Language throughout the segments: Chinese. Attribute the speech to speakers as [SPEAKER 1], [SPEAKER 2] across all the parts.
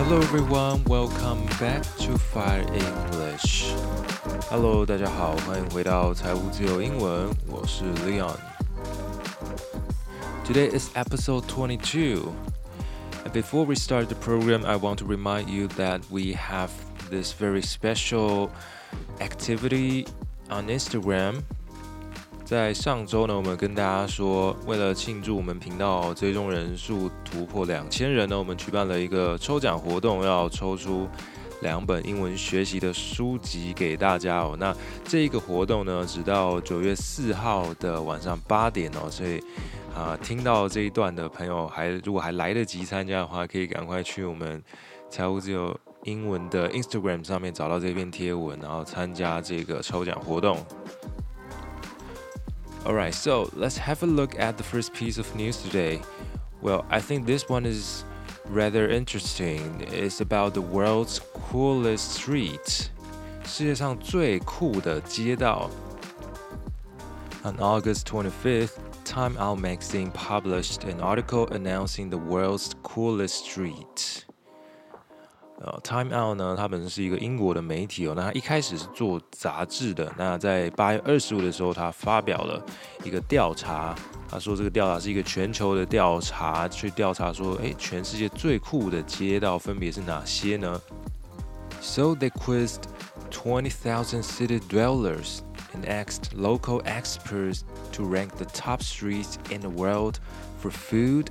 [SPEAKER 1] Hello everyone, welcome back to Fire English. Hello，大家好，欢迎回到财务自由英文，我是 Leon。Today is episode 22. And before we start the program, I want to remind you that we have this very special activity on Instagram. 在上周呢，我们跟大家说，为了庆祝我们频道追踪人数突破两千人呢，我们举办了一个抽奖活动，要抽出两本英文学习的书籍给大家哦。那这一个活动呢，直到九月四号的晚上八点哦，所以啊，听到这一段的朋友还如果还来得及参加的话，可以赶快去我们财务自由英文的 Instagram 上面找到这篇贴文，然后参加这个抽奖活动。Alright, so let's have a look at the first piece of news today. Well, I think this one is rather interesting. It's about the world's coolest street. 世界上最酷的街道。On August 25th, Time Out magazine published an article announcing the world's coolest street. 呃，Time Out 呢，它本身是一个英国的媒体哦。那它一开始是做杂志的。那在八月二十五的时候，它发表了一个调查。他说这个调查是一个全球的调查，去调查说，诶，全世界最酷的街道分别是哪些呢？So they quizzed twenty thousand city dwellers and asked local experts to rank the top streets in the world for food,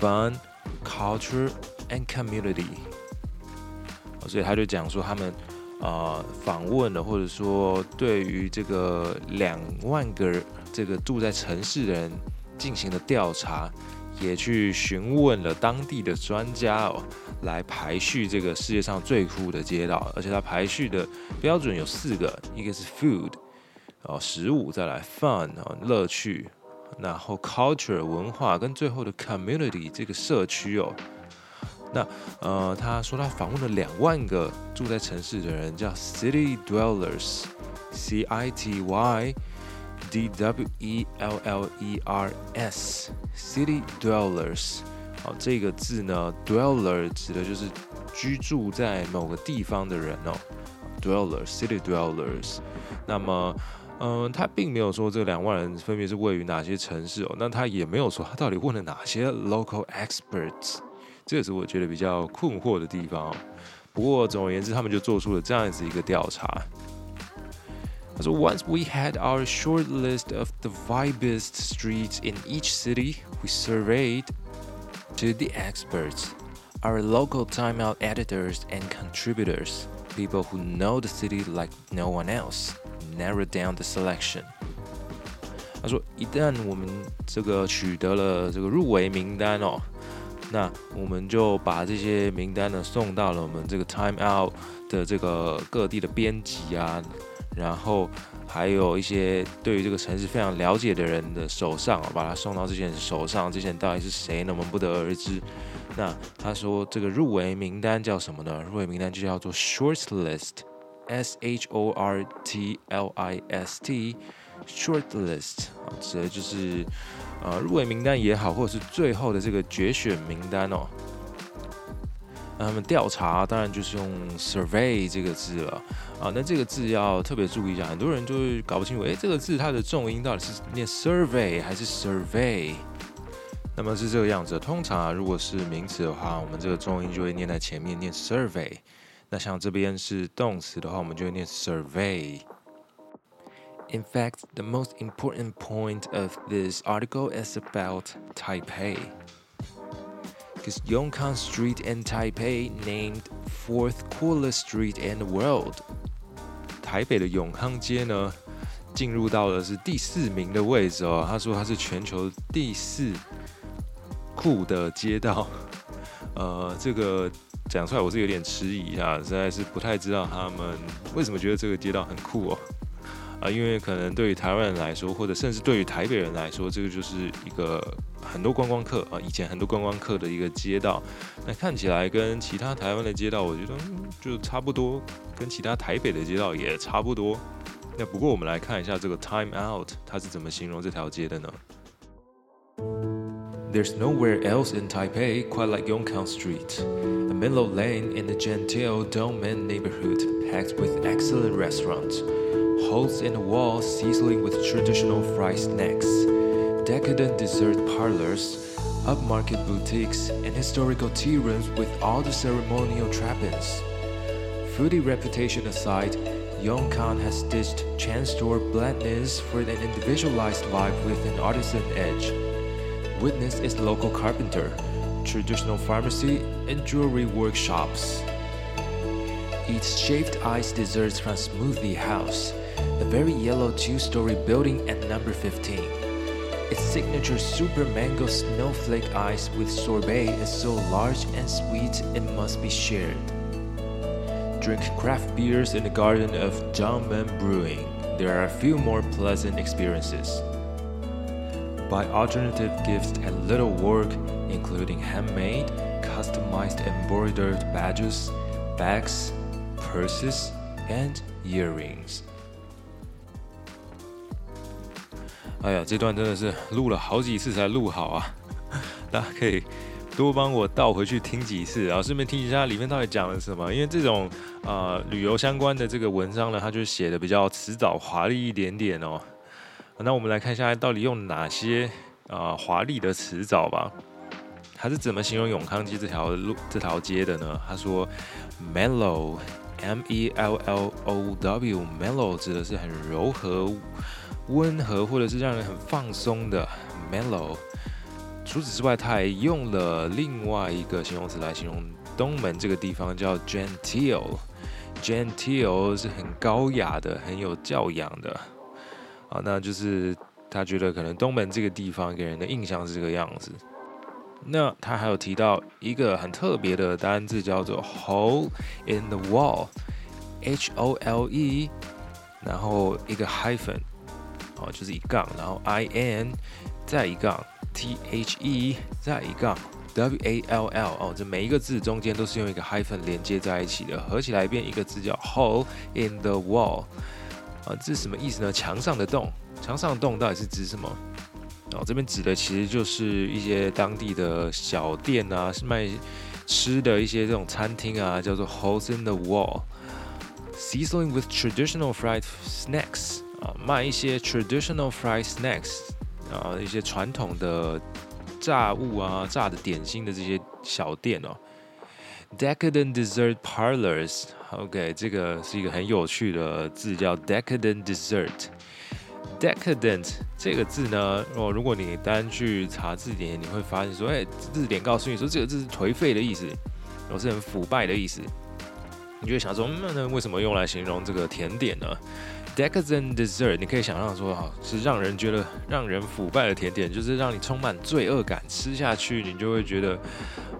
[SPEAKER 1] fun, culture, and community. 所以他就讲说，他们呃访问了，或者说对于这个两万个这个住在城市的人进行了调查，也去询问了当地的专家哦，来排序这个世界上最酷的街道。而且它排序的标准有四个，一个是 food 哦，食物，再来 fun 哦，乐趣，然后 culture 文化，跟最后的 community 这个社区哦。那呃，他说他访问了两万个住在城市的人，叫 city dwellers，C I T Y D W E L L E R S，city dwellers。好，这个字呢，dweller 指的就是居住在某个地方的人哦，dweller city dwellers。那么，嗯、他并没有说这两万人分别是位于哪些城市哦，那他也没有说他到底问了哪些 local experts。这是我觉得比较困惑的地方。不过总而言之，他们就做出了这样子一个调查。他说：“Once we had our short list of the vibest streets in each city, we surveyed to the experts, our local Time Out editors and contributors, people who know the city like no one else, narrowed down the selection.” 他说：“一旦我们这个取得了这个入围名单哦。” 那我们就把这些名单呢送到了我们这个 Time Out 的这个各地的编辑啊，然后还有一些对于这个城市非常了解的人的手上，把它送到这些人手上。这些人到底是谁呢？我们不得而知。那他说这个入围名单叫什么呢？入围名单就叫做 Short List，S H O R T L I S T，Short List 啊，指的就是。啊，入围名单也好，或者是最后的这个决选名单哦。那他们调查当然就是用 survey 这个字了啊。那这个字要特别注意一下，很多人就会搞不清楚，诶，这个字它的重音到底是念 survey 还是 survey？那么是这个样子。通常啊，如果是名词的话，我们这个重音就会念在前面，念 survey。那像这边是动词的话，我们就会念 survey。In fact, the most important point of this article is about Taipei. Because Yongkang Street in Taipei named fourth coolest street in the world. 台北的永康街呢，进入到的是第四名的位置哦。他说它是全球第四酷的街道。呃，这个讲出来我是有点迟疑啊，实在是不太知道他们为什么觉得这个街道很酷哦。 啊，因为可能对于台湾人来说，或者甚至对于台北人来说，这个就是一个很多观光客啊，以前很多观光客的一个街道。那看起来跟其他台湾的街道，我觉得就差不多，跟其他台北的街道也差不多。那不过我们来看一下这个 Time Out，它是怎么形容这条街的呢 There's nowhere else in Taipei quite like Yongkang Street, a mellow lane in the genteel Dongmen neighborhood packed with excellent restaurants, holes in the wall sizzling with traditional fried snacks, decadent dessert parlors, upmarket boutiques, and historical tea rooms with all the ceremonial trappings. Foodie reputation aside, Yongkang has stitched chain store blandness for an individualized vibe with an artisan edge. Witness its local carpenter, traditional pharmacy, and jewelry workshops. Eat shaved ice desserts from Smoothie House, a very yellow two-story building at number 15. Its signature super mango snowflake ice with sorbet is so large and sweet it must be shared. Drink craft beers in the garden of Dongmen Brewing. There are a few more pleasant experiences buy alternative gifts at Little Work, including handmade, customized embroidered badges, bags, purses, and earrings. 哎呀，这段真的是录了好几次才录好啊！大家可以多帮我倒回去听几次，然后顺便听一下里面到底讲了什么。因为这种呃旅游相关的这个文章呢，它就写的比较辞藻华丽一点点哦。那我们来看一下，到底用哪些啊、华丽的词藻吧？他是怎么形容永康街这条路、这条街的呢？他说，mellow，M-E-L-L-O-W，mellow 指的是很柔和、温和，或者是让人很放松的 mellow。除此之外，他还用了另外一个形容词来形容东门这个地方，叫 genteel。genteel 是很高雅的、很有教养的。啊，那就是他觉得可能东门这个地方给人的印象是这个样子。那他还有提到一个很特别的单字，叫做 hole in the wall，H O L E，然后一个 hyphen，哦，就是一杠，然后 I N 再一杠，T H E 再一杠，W A L L，哦，这每一个字中间都是用一个 hyphen 连接在一起的，合起来变一个字叫 hole in the wall。啊，这是什么意思呢？墙上的洞，墙上的洞到底是指什么？哦，这边指的其实就是一些当地的小店啊，是卖吃的一些这种餐厅啊，叫做 holes in the wall，sizzling with traditional fried snacks 啊，卖一些 traditional fried snacks 啊，一些传统的炸物啊、炸的点心的这些小店哦。Decadent dessert parlors。OK，这个是一个很有趣的字，叫 decadent dessert。decadent 这个字呢，哦，如果你单去查字典，你会发现说，哎，字典告诉你说这个字是颓废的意思，哦，是很腐败的意思。你就会想说，那那为什么用来形容这个甜点呢？decadent dessert，你可以想象说，哈，是让人觉得让人腐败的甜点，就是让你充满罪恶感，吃下去你就会觉得，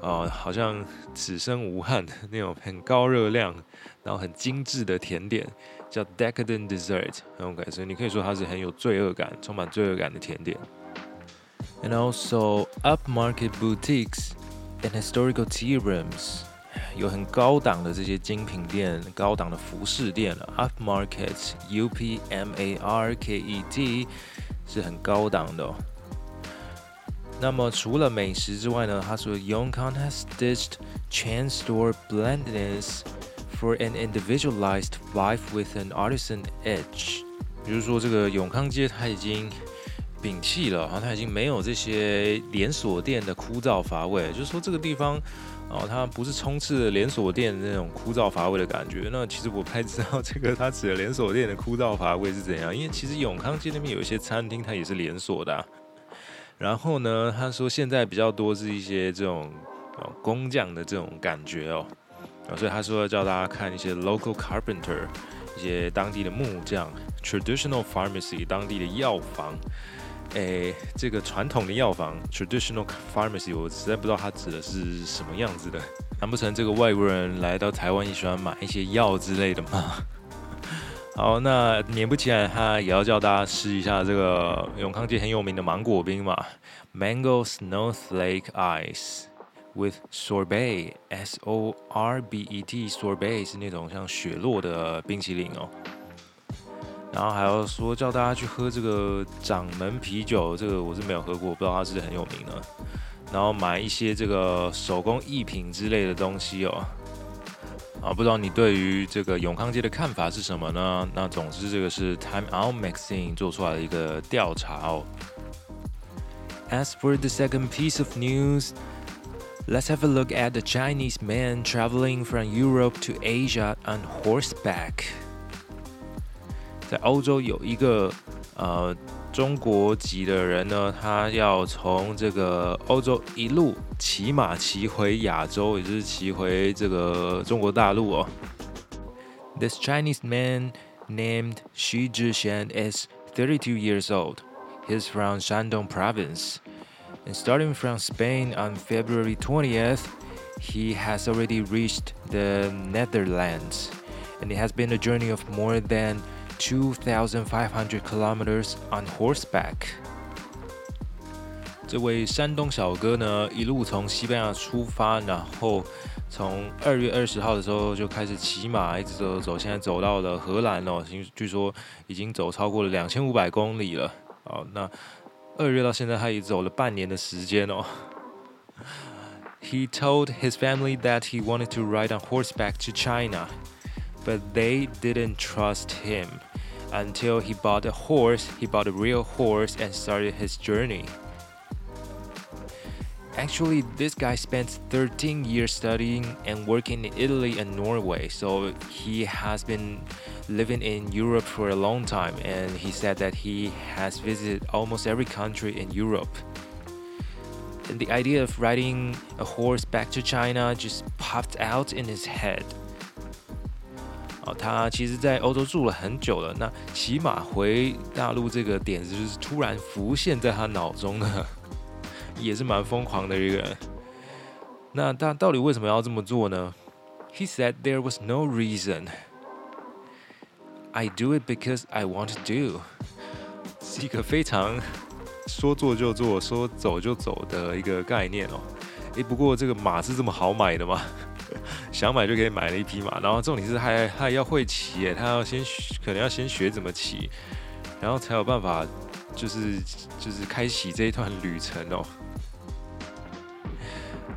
[SPEAKER 1] 啊、呃，好像此生无憾那种很高热量。然后很精致的甜点叫 decadent dessert，很有感，所以你可以说它是很有罪恶感、充满罪恶感的甜点。And also upmarket boutiques and historical tea rooms，有很高档的这些精品店、高档的服饰店了。Upmarket，U P M A R K E T，是很高档的哦。那么除了美食之外呢，他说 Yongkang has stitched chain store blendness。For an individualized life with an artisan edge，比如说这个永康街，它已经摒弃了，好像，它已经没有这些连锁店的枯燥乏味。就是说这个地方，哦，它不是充斥连锁店那种枯燥乏味的感觉。那其实我不太知道这个它指的连锁店的枯燥乏味是怎样，因为其实永康街那边有一些餐厅，它也是连锁的。然后呢，他说现在比较多是一些这种哦工匠的这种感觉哦。所以他说叫大家看一些 local carpenter，一些当地的木匠，traditional pharmacy，当地的药房。诶，这个传统的药房 traditional pharmacy，我实在不知道它指的是什么样子的。难不成这个外国人来到台湾也喜欢买一些药之类的吗？好，那勉不起来，他也要叫大家试一下这个永康街很有名的芒果冰嘛，mango snowflake ice。With sorbet, S-O-R-B-E-T, sorbet 是那种像雪落的冰淇淋哦。然后还要说叫大家去喝这个掌门啤酒，这个我是没有喝过，不知道它是很有名呢。然后买一些这个手工艺品之类的东西哦。啊，不知道你对于这个永康街的看法是什么呢？那总之这个是 Time Out Magazine 做出来的一个调查哦。As for the second piece of news, let's have a look at the Chinese man traveling from Europe to Asia on horseback. 在欧洲有一个呃中国籍的人呢，他要从这个欧洲一路骑马骑回亚洲，也就是骑回这个中国大陆哦。This Chinese man named Xu Zhishan is 32 years old. He's from Shandong province. And starting from Spain on February 20th, he has already reached the Netherlands. And it has been a journey of more than 2,500 kilometers on horseback。这位山东小哥呢，一路从西班牙出发，然后从二月二十号的时候就开始骑马，一直走走，现在走到了荷兰哦，据说已经走超过了两千五百公里了。好，那二月到现在，他也走了半年的时间哦。He told his family that he wanted to ride on horseback to China, but they didn't trust him. Until he bought a horse, he bought a real horse and started his journey. Actually, this guy spent 13 years studying and working in Italy and Norway, so he has been living in Europe for a long time. And he said that he has visited almost every country in Europe. And the idea of riding a horse back to China just popped out in his head. 他其实，在欧洲住了很久了。那骑马回大陆这个点子，就是突然浮现在他脑中的，也是蛮疯狂的一个人。那他到底为什么要这么做呢？He said there was no reason. I do it because I want to do. 是一个非常说做就做、说走就走的一个概念哦。诶，不过这个马是这么好买的吗？想买就可以买了一匹马，然后重点是他还他还要会骑耶，他要先可能要先学怎么骑，然后才有办法就是就是开启这一段旅程哦。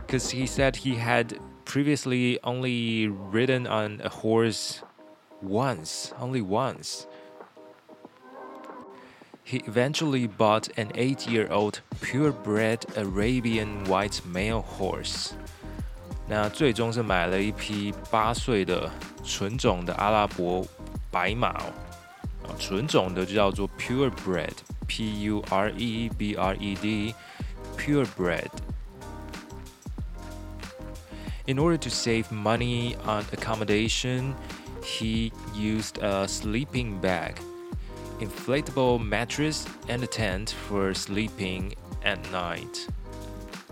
[SPEAKER 1] Cause he said he had previously only ridden on a horse once, only once. He eventually bought an eight-year-old purebred Arabian white male horse. 那最终是买了一匹八岁的纯种的阿拉伯白马哦，啊，纯种的就叫做 purebred，P U R E B R E D，purebred。In order to save money on accommodation, he used a sleeping bag, inflatable mattress, and a tent for sleeping at night.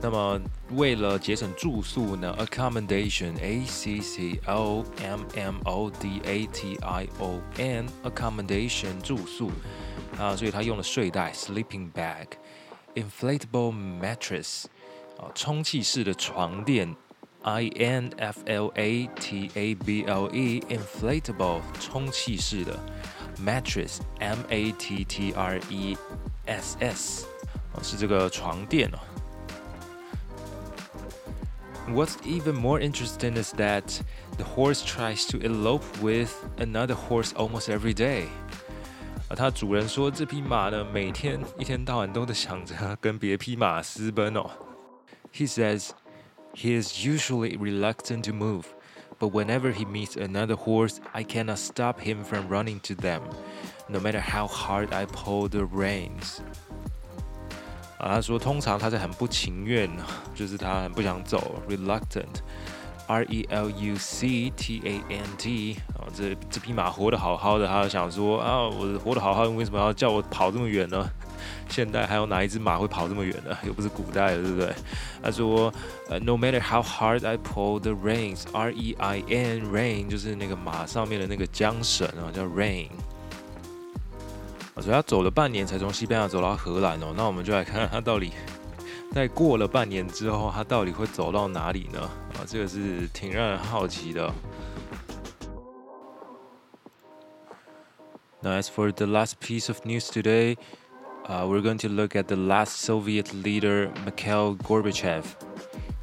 [SPEAKER 1] 那么，为了节省住宿呢，accommodation，a c c o m m o d a t i o n，accommodation 住宿啊，所以他用了睡袋，sleeping bag，inflatable mattress 啊，充气式的床垫，i n f l a t a b l e，inflatable 充气式的 mattress，m a t t r e s s 啊，是这个床垫哦。What's even more interesting is that the horse tries to elope with another horse almost every day. 而他主人说，这匹马呢，每天一天到晚都在想着跟别匹马私奔哦。He says he is usually reluctant to move, but whenever he meets another horse, I cannot stop him from running to them, no matter how hard I pull the reins. 啊，他说通常他是很不情愿，就是他很不想走，reluctant，R E L U C T A N T，啊，这这匹马活得好好的，他就想说啊，我活得好好的，为什么要叫我跑这么远呢？现代还有哪一只马会跑这么远呢？又不是古代的，对不对？他说，呃，No matter how hard I pull the reins，R E I N，rein 就是那个马上面的那个缰绳啊，叫 rein rein。所以他走了半年才从西班牙走到荷兰哦，那我们就来看看他到底在过了半年之后，他到底会走到哪里呢？啊，这个是挺让人好奇的。 Now, as for the last piece of news today, uh, we're going to look at the last Soviet leader, Mikhail Gorbachev.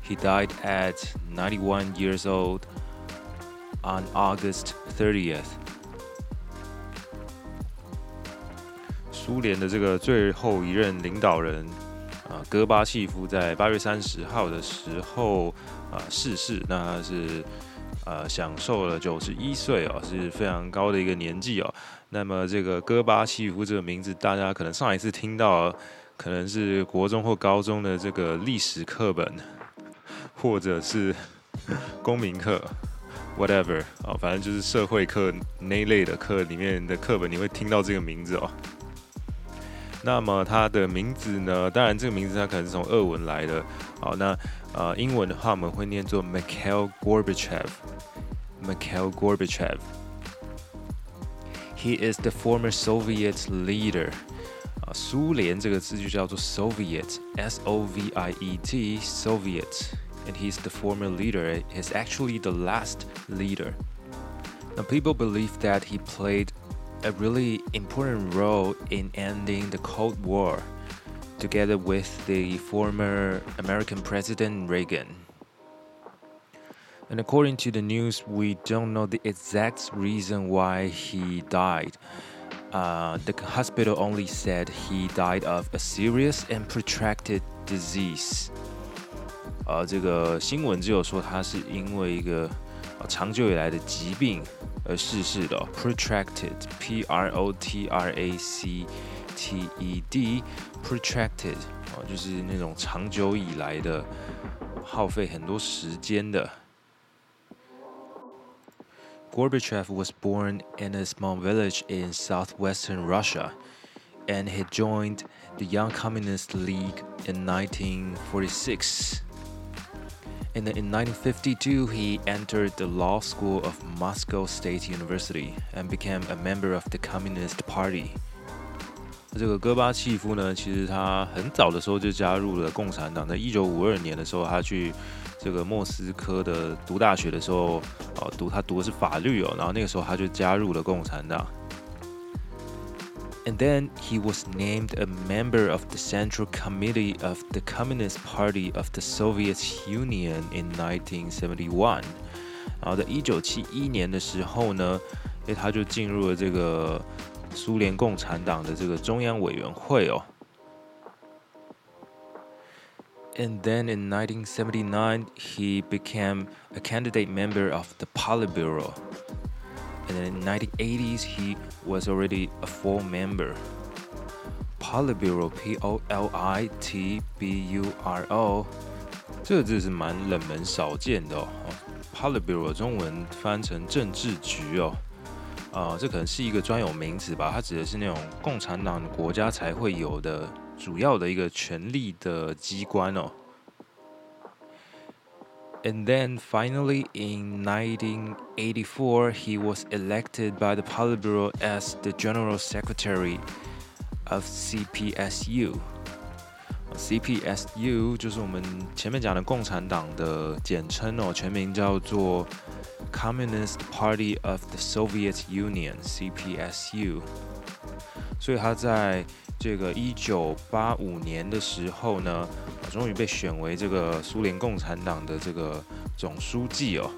[SPEAKER 1] He died at 91 years old on August 30th.
[SPEAKER 2] 苏联的这个最后一任领导人啊，戈巴契夫在八月三十号的时候啊逝世。那他是呃享受了九十一岁哦，是非常高的一个年纪哦。那么这个戈巴契夫这个名字，大家可能上一次听到，可能是国中或高中的这个历史课本，或者是公民课，whatever 啊，反正就是社会课那一类的课里面的课本，你会听到这个名字哦。那么它的名字呢？当然，这个名字它可能是从俄文来的。好，那呃，英文的话我们会念作 Mikhail Gorbachev。Mikhail
[SPEAKER 1] Gorbachev。He is the former Soviet leader。啊，苏联这个字就叫做 Soviet，S-O-V-I-E-T，Soviet。And he's the former leader. He's actually the last leader. Now people believe that he played a really important role in ending the Cold War, together with the former American President Reagan. And according to the news, we don't know the exact reason why he died. Uh, the hospital only said he died of a serious and protracted disease. 呃，这个新闻只有说他是因为一个长久以来的疾病。 而逝世的 protracted，p r o t r a c t e d，protracted 哦，就是那种长久以来的，耗费很多时间的。Gorbachev was born in a small village in southwestern Russia, and he joined the Young Communist League in 1946. And in 1952, he entered the law school of Moscow State University and became a member of the Communist Party. 这个戈巴契夫呢，其实他很早的时候就加入了共产党。在一九五二年的时候，他去这个莫斯科的读大学的时候，哦，读他读的是法律哦，然后那个时候他就加入了共产党。And then he was named a member of the Central Committee of the Communist Party of the Soviet Union in 1971。然后在一九七一年的时候呢，诶，他就进入了这个苏联共产党的这个中央委员会哦。And then in 1979, he became a candidate member of the Politburo. In the 1980s, he was already a full member. Politburo, P-O-L-I-T-B-U-R-O，这个字是蛮冷门少见的哦。Politburo 中文翻成政治局哦，啊、这可能是一个专有名词吧？它指的是那种共产党国家才会有的主要的一个权力的机关哦。And then finally, in 1984, he was elected by the Politburo as the General Secretary of CPSU. CPSU 就是我们前面讲的共产党的简称哦，全名叫做 Communist Party of the Soviet Union（CPSU）。所以他在这个一九八五年的时候呢， 终于被选为这个苏联共产党的这个总书记哦。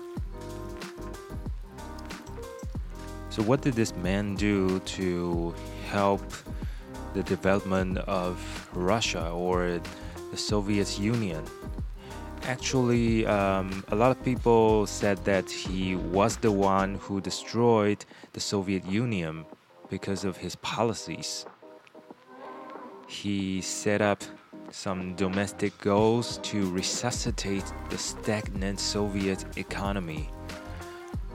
[SPEAKER 1] So what did this man do to help the development of Russia or the Soviet Union? Actually, um, a lot of people said that he was the one who destroyed the Soviet Union because of his policies. He set up some domestic goals to resuscitate the stagnant Soviet economy。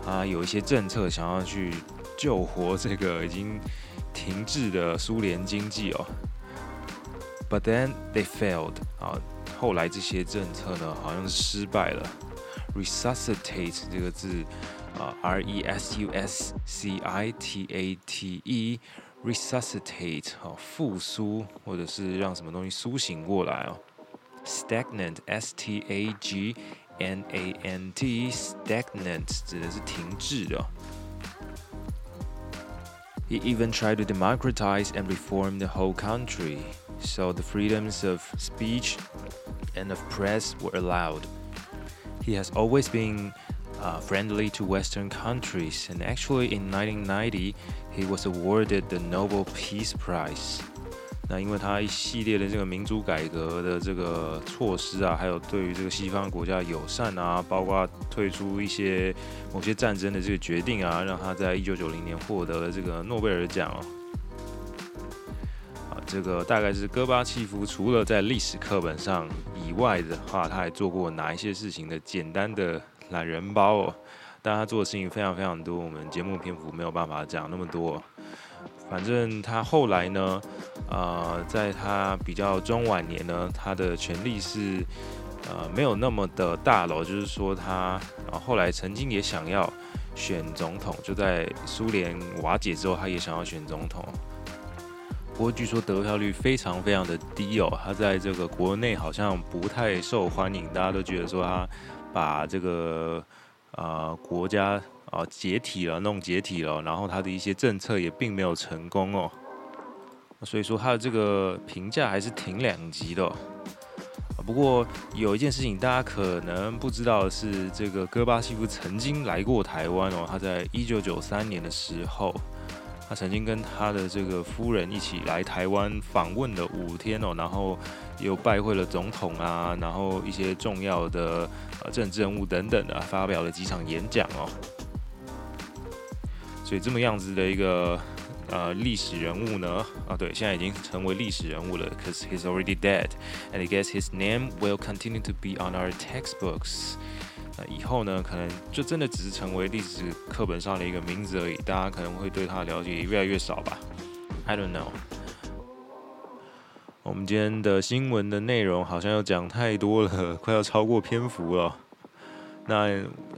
[SPEAKER 1] 啊，有一些政策想要去救活这个已经停滞的苏联经济哦。But then they failed。啊，后来这些政策呢，好像是失败了。Resuscitate 这个字啊，R-E-S-U-S-C-I-T-A-T-E。 resuscitate 好复苏，或者是让什么东西苏醒过来哦。stagnant s t a g n a n t stagnant 指的是停滞的。 He even tried to democratize and reform the whole country, so the freedoms of speech and of press were allowed. He has always been uh, friendly to Western countries, and actually in 1990, he was awarded the Nobel Peace Prize. 那因为他一系列的这个民主改革的这个措施啊，还有对于这个西方国家友善啊，包括退出一些某些战争的这个决定啊，让他在一九九零年获得了这个诺贝尔奖哦。啊，这个大概是戈巴契夫除了在历史课本上以外的话，他还做过哪一些事情的简单的懒人包哦。但他做的事情非常非常多，我们节目篇幅没有办法讲那么多。反正他后来呢，呃，在他比较中晚年呢，他的权力是呃没有那么的大了，就是说他呃后来曾经也想要选总统，就在苏联瓦解之后，他也想要选总统。不过据说得票率非常非常的低哦，他在这个国内好像不太受欢迎，大家都觉得说他把这个呃国家。啊，解体了，弄解体了，然后他的一些政策也并没有成功哦，所以说他的这个评价还是挺两极的哦。不过有一件事情大家可能不知道的是，这个戈巴契夫曾经来过台湾哦，他在一九九三年的时候，他曾经跟他的这个夫人一起来台湾访问了五天哦，然后又拜会了总统啊，然后一些重要的呃政治人物等等的，发表了几场演讲哦。所以这么样子的一个呃历史人物呢，啊对，现在已经成为历史人物了，cause he's already dead, and I guess his name will continue to be on our textbooks。那以后呢，可能就真的只是成为历史课本上的一个名字而已，大家可能会对他了解越来越少吧。I don't know。我们今天的新闻的内容好像又讲太多了，快要超过篇幅了。那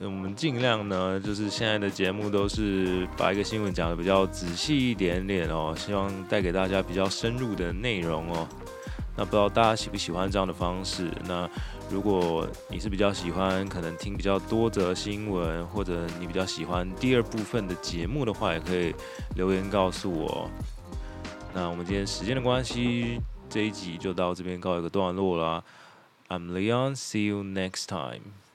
[SPEAKER 1] 我们尽量呢，就是现在的节目都是把一个新闻讲得比较仔细一点点哦，希望带给大家比较深入的内容哦。那不知道大家喜不喜欢这样的方式？那如果你是比较喜欢可能听比较多则新闻，或者你比较喜欢第二部分的节目的话，也可以留言告诉我。那我们今天时间的关系，这一集就到这边告一个段落啦。I'm Leon，see you next time。